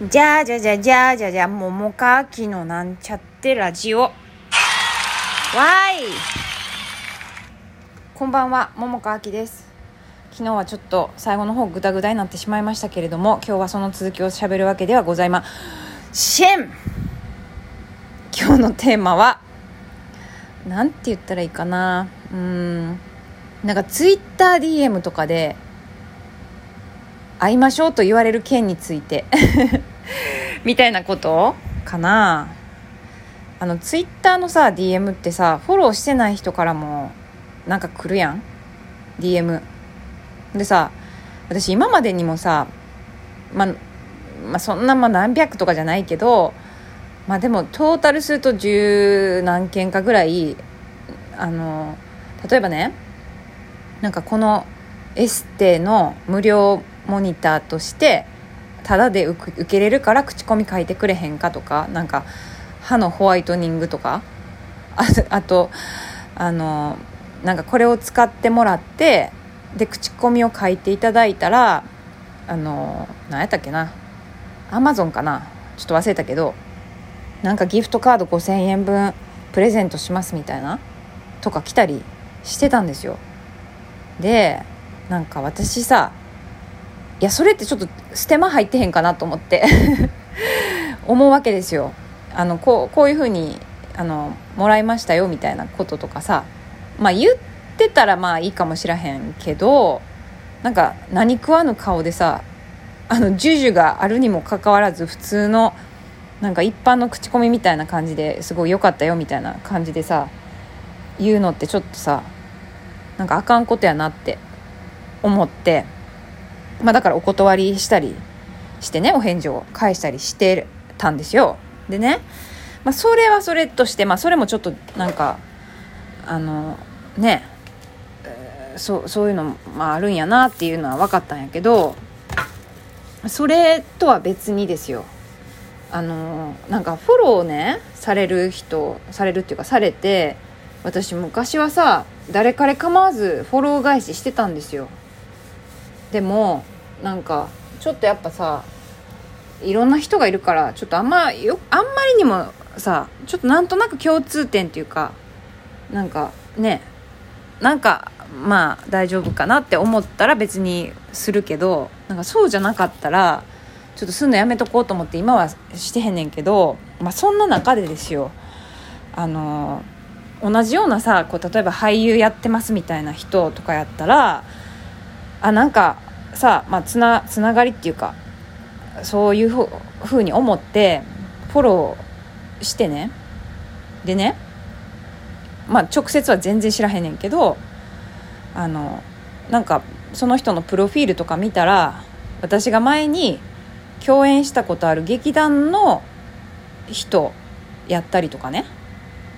じゃじゃじゃじゃじゃじゃ桃かきのなんちゃってラジオ。わーい。こんばんは桃かきです。昨日はちょっと最後の方グダグダになってしまいましたけれども今日はその続きをしゃべるわけではございません。今日のテーマはなんて言ったらいいかな。うん。なんかツイッター DM とかで会いましょうと言われる件について。みたいなことかな。あのツイッターのさ DM ってさフォローしてない人からもなんか来るやん。DM でさ私今までにもさまあ、まあ、そんなま何百とかじゃないけどまあでもトータルすると十何件かぐらいあの例えばねなんかこのエステの無料モニターとしてタダで受けれるから口コミ書いてくれへんかとかなんか歯のホワイトニングとかあとあのなんかこれを使ってもらってで口コミを書いていただいたらあの何やったっけなアマゾンかなちょっと忘れたけどなんかギフトカード5000円分プレゼントしますみたいなとか来たりしてたんですよ。でなんか私さいやそれってちょっとステマ入ってへんかなと思って。思うわけですよ。あのこうこういうふうにあのもらいましたよみたいなこととかさ。まあ言ってたらまあいいかもしらへんけどなんか何食わぬ顔でさあのジュジュがあるにもかかわらず普通のなんか一般の口コミみたいな感じですごい良かったよみたいな感じでさ言うのってちょっとさなんかあかんことやなって思って。まあ、だからお断りしたりしてねお返事を返したりしてたんですよ。でね、まあ、それはそれとして、まあ、それもちょっとなんかあのねそうそういうの、まあ、あるんやなっていうのは分かったんやけどそれとは別にですよ。あのなんかフォローねされる人されるっていうかされて私昔はさ誰彼構わずフォロー返ししてたんですよ。でもなんかちょっとやっぱさいろんな人がいるからちょっとあんまよあんまりにもさちょっとなんとなく共通点っていうかなんかねなんかまあ大丈夫かなって思ったら別にするけどなんかそうじゃなかったらちょっとすんのやめとこうと思って今はしてへんねんけど、まあ、そんな中でですよあの同じようなさこう例えば俳優やってますみたいな人とかやったらあなんかさ、まあ、つなつながりっていうかそういうふふうに思ってフォローしてね。でねまあ直接は全然知らへんねんけどあのなんかその人のプロフィールとか見たら私が前に共演したことある劇団の人やったりとかね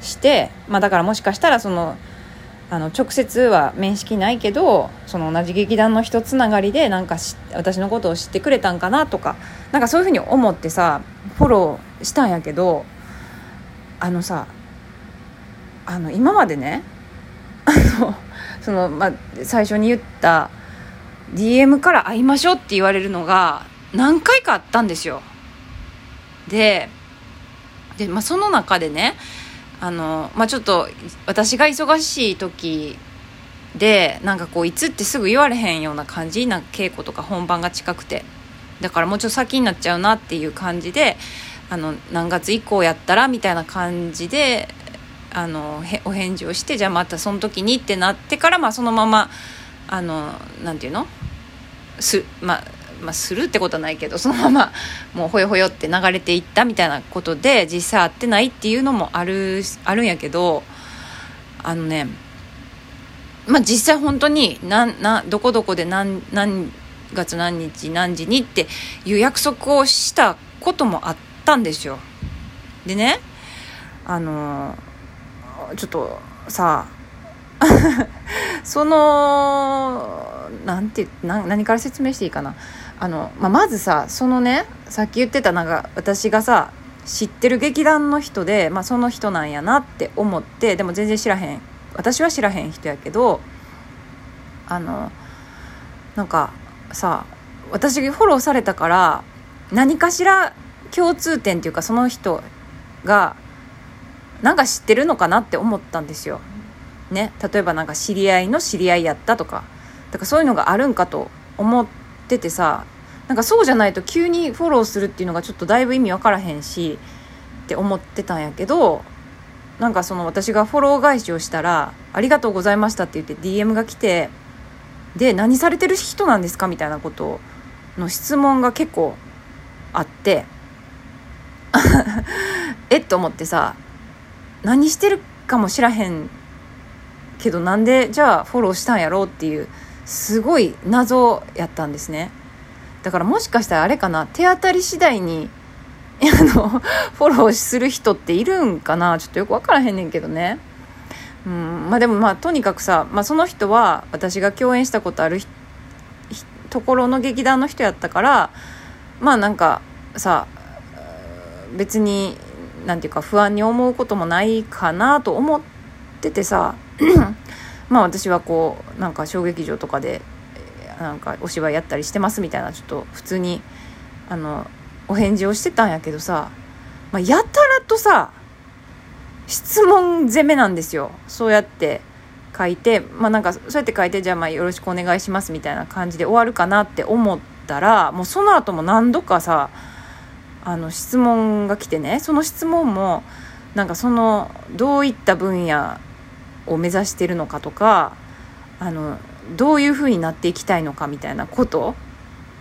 してまあだからもしかしたらそのあの直接は面識ないけどその同じ劇団の人つながりでなんか私のことを知ってくれたんかなとかなんかそういうふうに思ってさフォローしたんやけどあのさあの今までね あのその、まあ、最初に言った DM から会いましょうって言われるのが何回かあったんですよ。でで、まあ、その中でねあの、まあ、ちょっと私が忙しい時でなんかこういつってすぐ言われへんような感じな稽古とか本番が近くて。だからもうちょっと先になっちゃうなっていう感じであの何月以降やったらみたいな感じであのお返事をしてじゃあまたその時にってなってから、まあ、そのままあのなていうの？す,、まあ、まあ、するってことはないけどそのままもうほよほよって流れていったみたいなことで実際会ってないっていうのもあるあるんやけどあのねまあ実際本当にななどこどこで何何月何日何時にっていう約束をしたこともあったんですよ。でねあのちょっとさ そのなんてな何から説明していいかなあの、まあ、まずさそのねさっき言ってたなんか私がさ知ってる劇団の人で、まあ、その人なんやなって思ってでも全然知らへん私は知らへん人やけどあのなんかさ私フォローされたから何かしら共通点っていうかその人がなんか知ってるのかなって思ったんですよ。ね、例えばなんか知り合いの知り合いやったとかだからそういうのがあるんかと思っってさなんかそうじゃないと急にフォローするっていうのがちょっとだいぶ意味わからへんしって思ってたんやけどなんかその私がフォロー返しをしたら「ありがとうございました」って言って DM が来てで何されてる人なんですか？みたいなことの質問が結構あって えっと思ってさ何してるかもしらへんけどなんでじゃあフォローしたんやろ？うっていうすごい謎やったんですね。だからもしかしたらあれかな手当たり次第に あのフォローする人っているんかなちょっとよく分からへんねんけどね。うんまあでもまあとにかくさ、まあ、その人は私が共演したことあるところの劇団の人やったからまあなんかさ別になんていうか不安に思うこともないかなと思っててさまあ私はこうなんか小劇場とかでなんかお芝居やったりしてますみたいなちょっと普通にあのお返事をしてたんやけどさ、まあ、やたらとさ質問攻めなんですよ。そうやって書いてまあなんかそうやって書いてじゃあまあよろしくお願いしますみたいな感じで終わるかなって思ったらもうその後も何度かさあの質問が来てね。その質問もなんかそのどういった分野を目指してるのかとかあのどういう風になっていきたいのかみたいなこと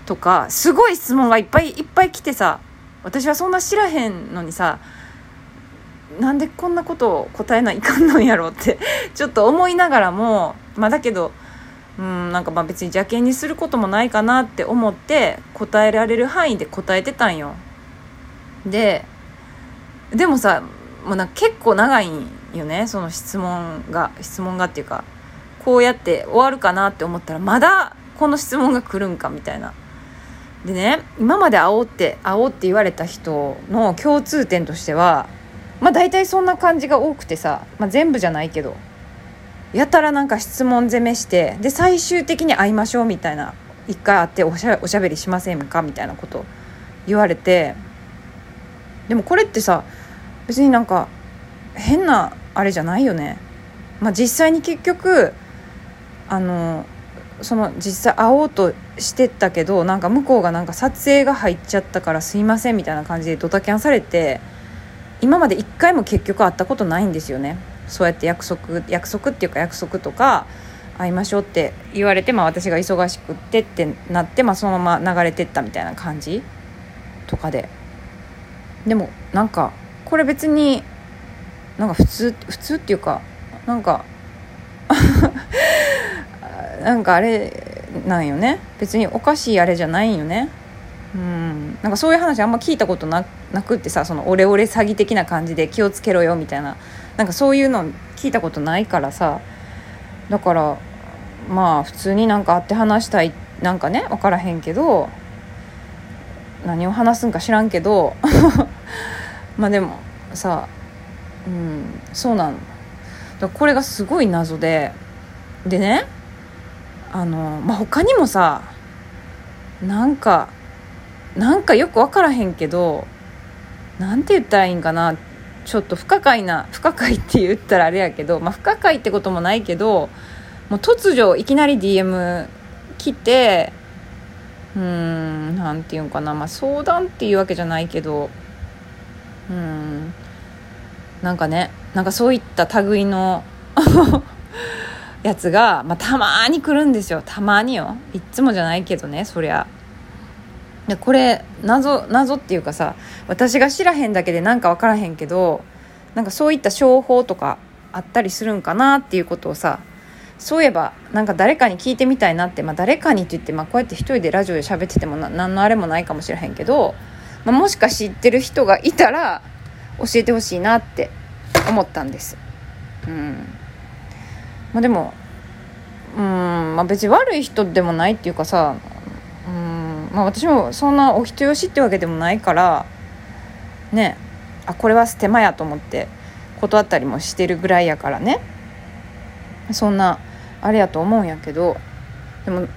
とかすごい質問がいっぱいいっぱい来てさ私はそんな知らへんのにさなんでこんなことを答えないかんのやろうって ちょっと思いながらもまあだけどうんなんかまあ別に邪険にすることもないかなって思って答えられる範囲で答えてたんよ。ででもさもうな結構長いんよねその質問が質問がっていうかこうやって終わるかなって思ったらまだこの質問が来るんかみたいな。でね今まで会おって会おって言われた人の共通点としてはまあ大体そんな感じが多くてさ、まあ、全部じゃないけどやたらなんか質問攻めしてで最終的に会いましょうみたいな一回会っておしゃおしゃべりしませんかみたいなこと言われてでもこれってさ別になんか変なあれじゃないよね。まあ、実際に結局あのその実際会おうとしてたけどなんか向こうがなんか撮影が入っちゃったからすいませんみたいな感じでドタキャンされて今まで一回も結局会ったことないんですよねそうやって約束約束っていうか約束とか会いましょうって言われて、まあ、私が忙しくってってなって、まあ、そのまま流れてったみたいな感じとかででもなんかこれ別になんか普通普通っていうかなんか なんかあれなんよね。別におかしいあれじゃないんよね。うん。なんかそういう話あんま聞いたことなくってさそのオレオレ詐欺的な感じで気をつけろよみたいな。なんかそういうの聞いたことないからさ。だからまあ普通になんか会って話したいなんかね分からへんけど何を話すんか知らんけど。まあでもさうんそうなの。これがすごい謎で。でねあの、まあ、他にもさなんかなんかよく分からへんけどなんて言ったらいいんかなちょっと不可解な不可解 って言ったらあれやけど、まあ、不可解ってこともないけどもう突如いきなり DM 来てうんなんていうんかな、まあ、相談っていうわけじゃないけどうん。なんかねなんかそういった類の やつが、まあ、たまに来るんですよ。たまによ。いっつもじゃないけどねそりゃ。でこれ謎謎っていうかさ私が知らへんだけでなんか分からへんけどなんかそういった商法とかあったりするんかなっていうことをさそういえばなんか誰かに聞いてみたいなって、まあ、誰かにって言って、まあ、こうやって一人でラジオで喋ってても何のあれもないかもしれへんけど、まあ、もしか知ってる人がいたら教えてほしいなって思ったんです。うん。まあ、でもうん、まあ、別に悪い人でもないっていうかさうんまあ私もそんなお人よしってわけでもないからねあこれはステマやと思って断ったりもしてるぐらいやからね。そんなあれやと思うんやけどでも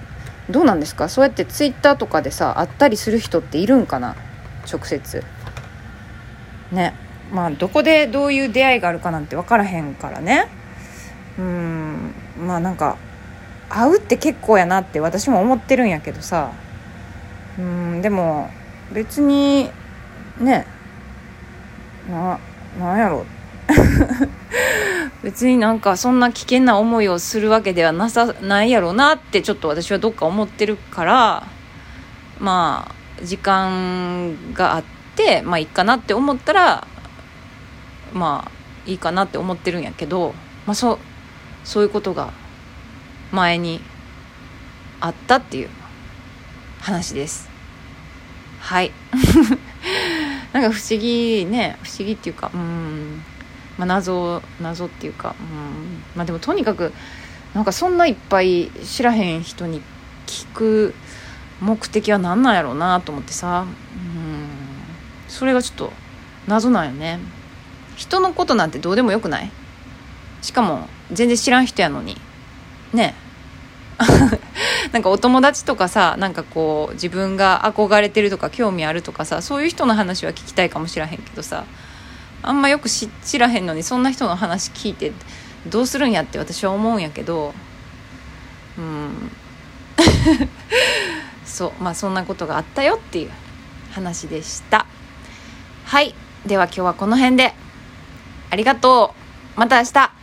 どうなんですか？そうやってツイッターとかでさ会ったりする人っているんかな？直接。ね。まあどこでどういう出会いがあるかなんて分からへんからね。うん。まあなんか会うって結構やなって私も思ってるんやけどさ。うんでも別にね。ななんやろ。別になんかそんな危険な思いをするわけではなさないやろうなってちょっと私はどっか思ってるからまあ時間があってまあいいかなって思ったらまあいいかなって思ってるんやけど、まあ、そうそういうことが前にあったっていう話です。はい。なんか不思議ね不思議っていうかうん。まあ、謎謎っていうか、うん。まあ、でもとにかくなんかそんないっぱい知らへん人に聞く目的は何なんやろうなと思ってさ、うん、それがちょっと謎なんよね。人のことなんてどうでもよくない？しかも全然知らん人やのに。ね。なんかお友達とかさなんかこう自分が憧れてるとか興味あるとかさそういう人の話は聞きたいかもしらへんけどさあんまよく知らへんのにそんな人の話聞いてどうするんやって私は思うんやけどうん。そうまあそんなことがあったよっていう話でした。はい。では今日はこの辺で。ありがとう。また明日。